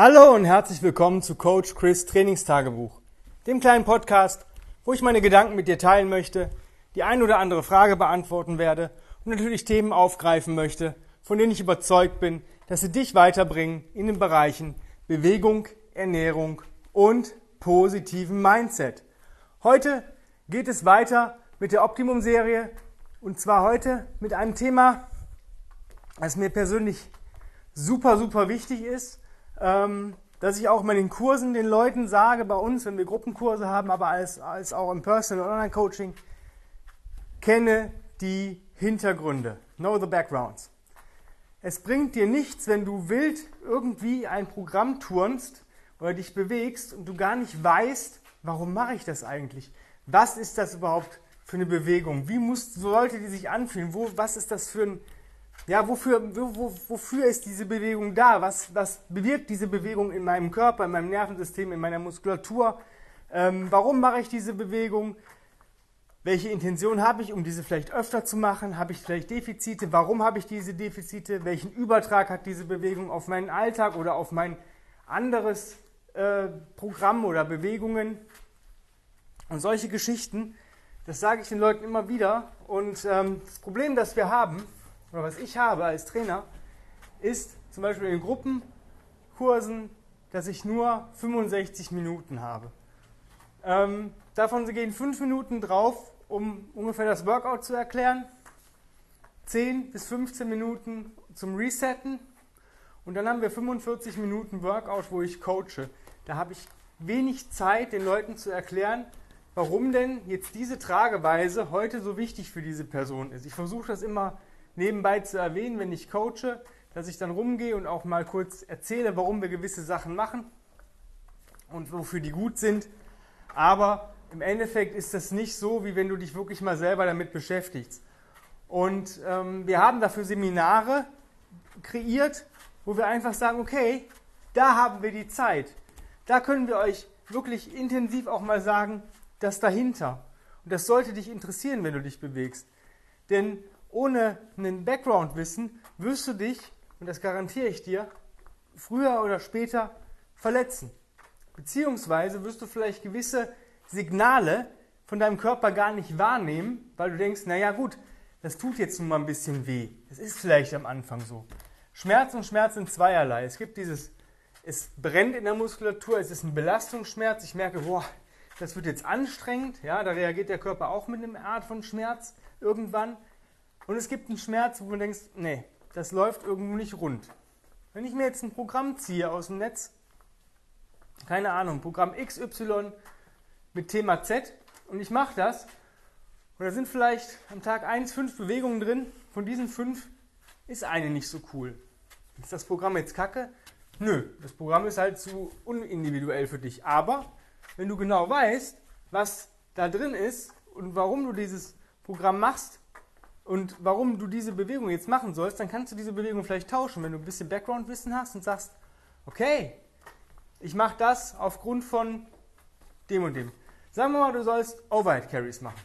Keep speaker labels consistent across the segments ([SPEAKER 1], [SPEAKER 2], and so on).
[SPEAKER 1] Hallo und herzlich willkommen zu Coach Chris Trainingstagebuch, dem kleinen Podcast, wo ich meine Gedanken mit dir teilen möchte, die ein oder andere Frage beantworten werde und natürlich Themen aufgreifen möchte, von denen ich überzeugt bin, dass sie dich weiterbringen in den Bereichen Bewegung, Ernährung und positiven Mindset. Heute geht es weiter mit der Optimum-Serie und zwar heute mit einem Thema, das mir persönlich super, super wichtig ist ähm, dass ich auch mal in den Kursen den Leuten sage, bei uns, wenn wir Gruppenkurse haben, aber als, als auch im Personal- und Online-Coaching, kenne die Hintergründe. Know the backgrounds. Es bringt dir nichts, wenn du wild irgendwie ein Programm turnst oder dich bewegst und du gar nicht weißt, warum mache ich das eigentlich? Was ist das überhaupt für eine Bewegung? Wie muss, sollte die sich anfühlen? Wo, was ist das für ein ja, wofür, wo, wofür ist diese Bewegung da? Was, was bewirkt diese Bewegung in meinem Körper, in meinem Nervensystem, in meiner Muskulatur? Ähm, warum mache ich diese Bewegung? Welche Intention habe ich, um diese vielleicht öfter zu machen? Habe ich vielleicht Defizite? Warum habe ich diese Defizite? Welchen Übertrag hat diese Bewegung auf meinen Alltag oder auf mein anderes äh, Programm oder Bewegungen? Und solche Geschichten, das sage ich den Leuten immer wieder. Und ähm, das Problem, das wir haben, oder was ich habe als Trainer, ist zum Beispiel in Gruppenkursen, dass ich nur 65 Minuten habe. Ähm, davon gehen 5 Minuten drauf, um ungefähr das Workout zu erklären, 10 bis 15 Minuten zum Resetten und dann haben wir 45 Minuten Workout, wo ich coache. Da habe ich wenig Zeit, den Leuten zu erklären, warum denn jetzt diese Trageweise heute so wichtig für diese Person ist. Ich versuche das immer nebenbei zu erwähnen, wenn ich coache, dass ich dann rumgehe und auch mal kurz erzähle, warum wir gewisse Sachen machen und wofür die gut sind. Aber im Endeffekt ist das nicht so, wie wenn du dich wirklich mal selber damit beschäftigst. Und ähm, wir haben dafür Seminare kreiert, wo wir einfach sagen, okay, da haben wir die Zeit. Da können wir euch wirklich intensiv auch mal sagen, das dahinter. Und das sollte dich interessieren, wenn du dich bewegst. Denn ohne einen Background-Wissen wirst du dich, und das garantiere ich dir, früher oder später verletzen. Beziehungsweise wirst du vielleicht gewisse Signale von deinem Körper gar nicht wahrnehmen, weil du denkst, naja gut, das tut jetzt nun mal ein bisschen weh. Es ist vielleicht am Anfang so. Schmerz und Schmerz sind zweierlei. Es gibt dieses, es brennt in der Muskulatur, es ist ein Belastungsschmerz. Ich merke, boah, das wird jetzt anstrengend. Ja, da reagiert der Körper auch mit einer Art von Schmerz irgendwann. Und es gibt einen Schmerz, wo du denkst, nee, das läuft irgendwo nicht rund. Wenn ich mir jetzt ein Programm ziehe aus dem Netz, keine Ahnung, Programm XY mit Thema Z und ich mache das, und da sind vielleicht am Tag 1 fünf Bewegungen drin, von diesen fünf ist eine nicht so cool. Ist das Programm jetzt kacke? Nö, das Programm ist halt zu unindividuell für dich. Aber wenn du genau weißt, was da drin ist und warum du dieses Programm machst, und warum du diese Bewegung jetzt machen sollst, dann kannst du diese Bewegung vielleicht tauschen, wenn du ein bisschen Background-Wissen hast und sagst, okay, ich mache das aufgrund von dem und dem. Sagen wir mal, du sollst Overhead Carries machen.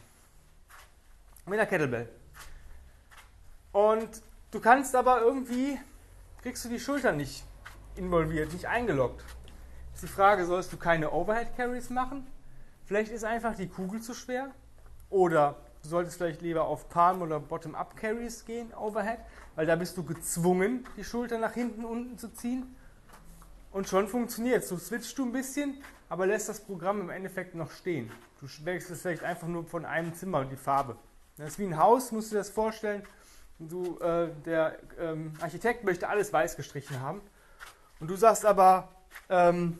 [SPEAKER 1] Mit einer Kettlebell. Und du kannst aber irgendwie, kriegst du die Schultern nicht involviert, nicht eingeloggt. Ist die Frage, sollst du keine Overhead Carries machen? Vielleicht ist einfach die Kugel zu schwer. Oder Du solltest vielleicht lieber auf Palm- oder Bottom-Up-Carries gehen, Overhead, weil da bist du gezwungen, die Schulter nach hinten unten zu ziehen. Und schon funktioniert es. Du switchst du ein bisschen, aber lässt das Programm im Endeffekt noch stehen. Du wechselst vielleicht einfach nur von einem Zimmer die Farbe. Das ist wie ein Haus, musst du dir das vorstellen. Du, äh, der ähm, Architekt möchte alles weiß gestrichen haben. Und du sagst aber, ähm,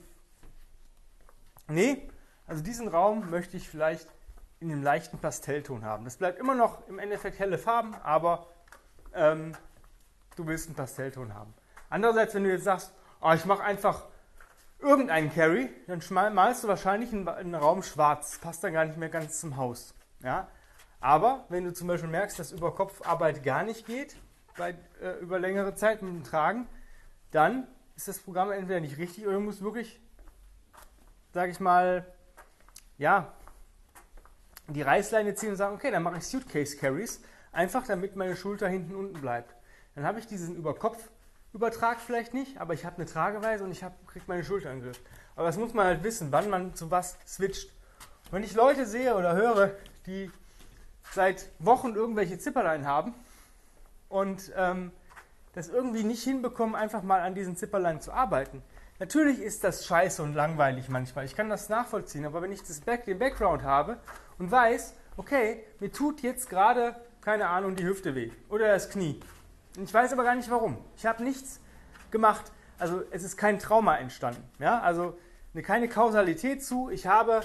[SPEAKER 1] nee, also diesen Raum möchte ich vielleicht in einem leichten Pastellton haben. Das bleibt immer noch im Endeffekt helle Farben, aber ähm, du willst einen Pastellton haben. Andererseits, wenn du jetzt sagst, oh, ich mache einfach irgendeinen Carry, dann malst du wahrscheinlich einen, Raum schwarz. Passt dann gar nicht mehr ganz zum Haus. Ja? Aber wenn du zum Beispiel merkst, dass Überkopfarbeit gar nicht geht, bei, äh, über längere Zeit mit dem Tragen, dann ist das Programm entweder nicht richtig oder du musst wirklich, sage ich mal, ja, die Reißleine ziehen und sagen, okay, dann mache ich Suitcase Carries, einfach damit meine Schulter hinten unten bleibt. Dann habe ich diesen Überkopf übertrage vielleicht nicht, aber ich habe eine Trageweise und ich kriege meine Schulter in den Griff. Aber das muss man halt wissen, wann man zu was switcht. wenn ich Leute sehe oder höre, die seit Wochen irgendwelche Zipperlein haben und ähm, das irgendwie nicht hinbekommen, einfach mal an diesen Zipperlein zu arbeiten. Natürlich ist das scheiße und langweilig manchmal. Ich kann das nachvollziehen, aber wenn ich das Back, den Background habe und weiß, okay, mir tut jetzt gerade, keine Ahnung, die Hüfte weh oder das Knie. Ich weiß aber gar nicht warum. Ich habe nichts gemacht. Also es ist kein Trauma entstanden. Ja? Also keine Kausalität zu. Ich habe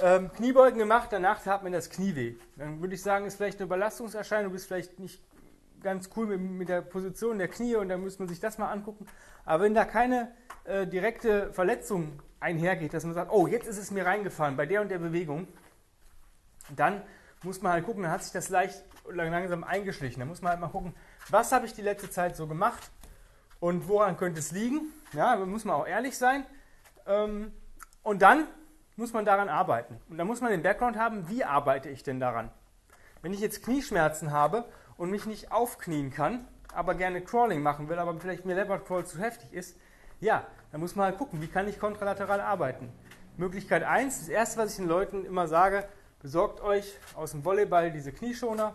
[SPEAKER 1] ähm, Kniebeugen gemacht, danach tat mir das Knie weh. Dann würde ich sagen, ist vielleicht eine Überlastungserscheinung, du bist vielleicht nicht ganz cool mit, mit, der Position der Knie und dann müsste man sich das mal angucken. Aber wenn da keine äh, direkte Verletzung einhergeht, dass man sagt, oh, jetzt ist es mir reingefahren bei der und der Bewegung, dann muss man halt gucken, dann hat sich das leicht langsam eingeschlichen. Dann muss man halt mal gucken, was habe ich die letzte Zeit so gemacht und woran könnte es liegen. Ja, da muss man auch ehrlich sein. Ähm, und dann muss man daran arbeiten. Und dann muss man den Background haben, wie arbeite ich denn daran? Wenn ich jetzt Knieschmerzen habe und mich nicht aufknien kann, aber gerne Crawling machen will, aber vielleicht mir Leopard Crawl zu heftig ist, ja, dann muss man halt gucken, wie kann ich kontralateral arbeiten. Möglichkeit 1, das erste, was ich den Leuten immer sage, besorgt euch aus dem Volleyball diese Knieschoner,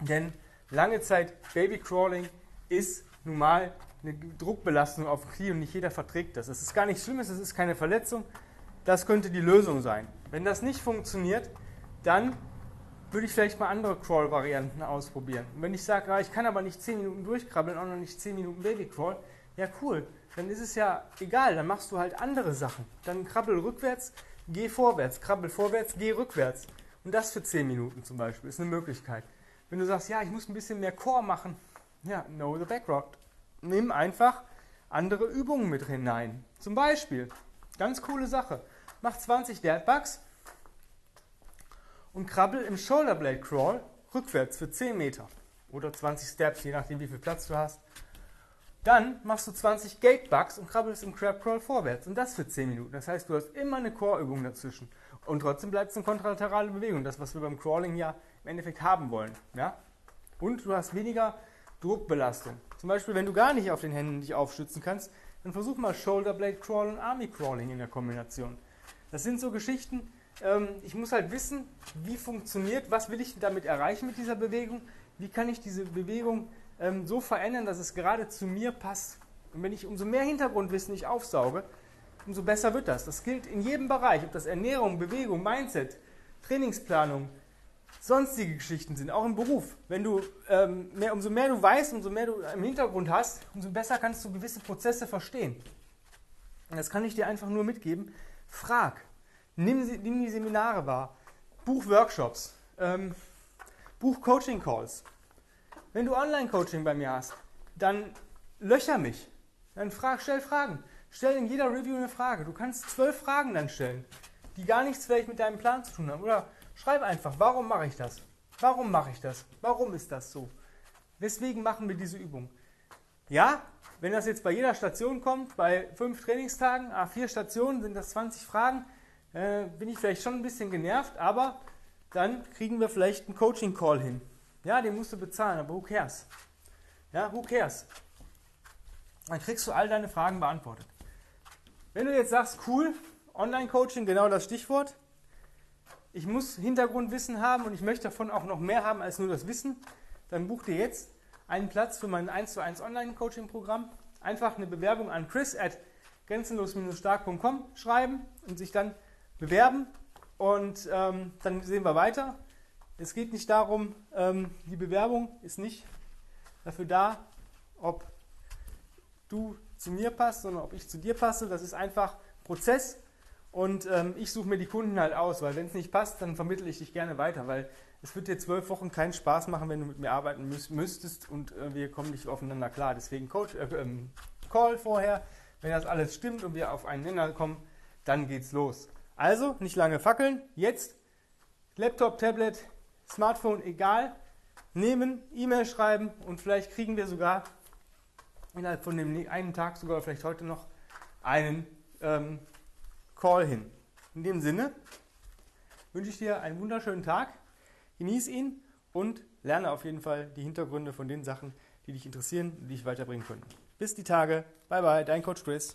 [SPEAKER 1] denn lange Zeit Baby Crawling ist nun mal eine Druckbelastung auf dem Knie und nicht jeder verträgt das. Es ist gar nicht schlimm, es ist keine Verletzung. Das könnte die Lösung sein. Wenn das nicht funktioniert, dann würde ich vielleicht mal andere Crawl-Varianten ausprobieren. Und wenn ich sage, ah, ich kann aber nicht 10 Minuten durchkrabbeln, auch noch nicht 10 Minuten Baby-Crawl, ja cool, dann ist es ja egal, dann machst du halt andere Sachen. Dann krabbel rückwärts, geh vorwärts, krabbel vorwärts, geh rückwärts. Und das für 10 Minuten zum Beispiel ist eine Möglichkeit. Wenn du sagst, ja, ich muss ein bisschen mehr Core machen, ja, know the background. Nimm einfach andere Übungen mit hinein. Zum Beispiel, ganz coole Sache, mach 20 Deadbugs und krabbel im Shoulderblade Crawl rückwärts für 10 Meter oder 20 Steps, je nachdem wie viel Platz du hast. Dann machst du 20 Gate Bugs und krabbelst im Crab Crawl vorwärts und das für 10 Minuten. Das heißt, du hast immer eine Core-Übung dazwischen und trotzdem bleibt es eine kontralaterale Bewegung, das was wir beim Crawling ja im Endeffekt haben wollen. Ja? Und du hast weniger Druckbelastung. Zum Beispiel, wenn du gar nicht auf den Händen dich aufstützen kannst, dann versuch mal Shoulder Blade Crawl und Army Crawling in der Kombination. Das sind so Geschichten, ähm, ich muss halt wissen, wie funktioniert, was will ich damit erreichen mit dieser Bewegung, wie kann ich diese Bewegung ähm, so verändern, dass es gerade zu mir passt. Und wenn ich umso mehr Hintergrundwissen ich aufsauge, umso besser wird das. Das gilt in jedem Bereich, ob das Ernährung, Bewegung, Mindset, Trainingsplanung, sonstige Geschichten sind, auch im Beruf. Wenn du ähm, mehr, umso mehr du weißt, umso mehr du im Hintergrund hast, umso besser kannst du gewisse Prozesse verstehen. Und das kann ich dir einfach nur mitgeben. Frag. Nimm, nimm die Seminare wahr. Buch Workshops. Ähm, Buch Coaching Calls. Wenn du Online-Coaching bei mir hast, dann löcher mich. Dann frag, stell Fragen. Stell in jeder Review eine Frage. Du kannst zwölf Fragen dann stellen, die gar nichts vielleicht mit deinem Plan zu tun haben. Oder schreib einfach, warum mache ich das? Warum mache ich das? Warum ist das so? Weswegen machen wir diese Übung? Ja, wenn das jetzt bei jeder Station kommt, bei fünf Trainingstagen, ah, vier Stationen, sind das 20 Fragen, äh, bin ich vielleicht schon ein bisschen genervt, aber dann kriegen wir vielleicht einen Coaching-Call hin. Ja, den musst du bezahlen, aber who cares? Ja, who cares? Dann kriegst du all deine Fragen beantwortet. Wenn du jetzt sagst, cool, Online-Coaching, genau das Stichwort. Ich muss Hintergrundwissen haben und ich möchte davon auch noch mehr haben als nur das Wissen, dann buch dir jetzt einen Platz für mein 1 zu 1 Online-Coaching-Programm. Einfach eine Bewerbung an chris at grenzenlos-stark.com schreiben und sich dann bewerben und ähm, dann sehen wir weiter. Es geht nicht darum, ähm, die Bewerbung ist nicht dafür da, ob du zu mir passt, sondern ob ich zu dir passe. Das ist einfach Prozess und ähm, ich suche mir die Kunden halt aus, weil wenn es nicht passt, dann vermittle ich dich gerne weiter, weil es wird dir zwölf Wochen keinen Spaß machen, wenn du mit mir arbeiten müß, müsstest und äh, wir kommen nicht aufeinander klar. Deswegen Coach, äh, ähm, Call vorher. Wenn das alles stimmt und wir auf einen Nenner kommen, dann geht's los. Also nicht lange fackeln. Jetzt Laptop, Tablet, Smartphone, egal. Nehmen, E-Mail schreiben und vielleicht kriegen wir sogar innerhalb von dem einen Tag, sogar vielleicht heute noch, einen ähm, Call hin. In dem Sinne wünsche ich dir einen wunderschönen Tag. Genieß ihn und lerne auf jeden Fall die Hintergründe von den Sachen, die dich interessieren, die dich weiterbringen können. Bis die Tage. Bye bye, dein Coach Chris.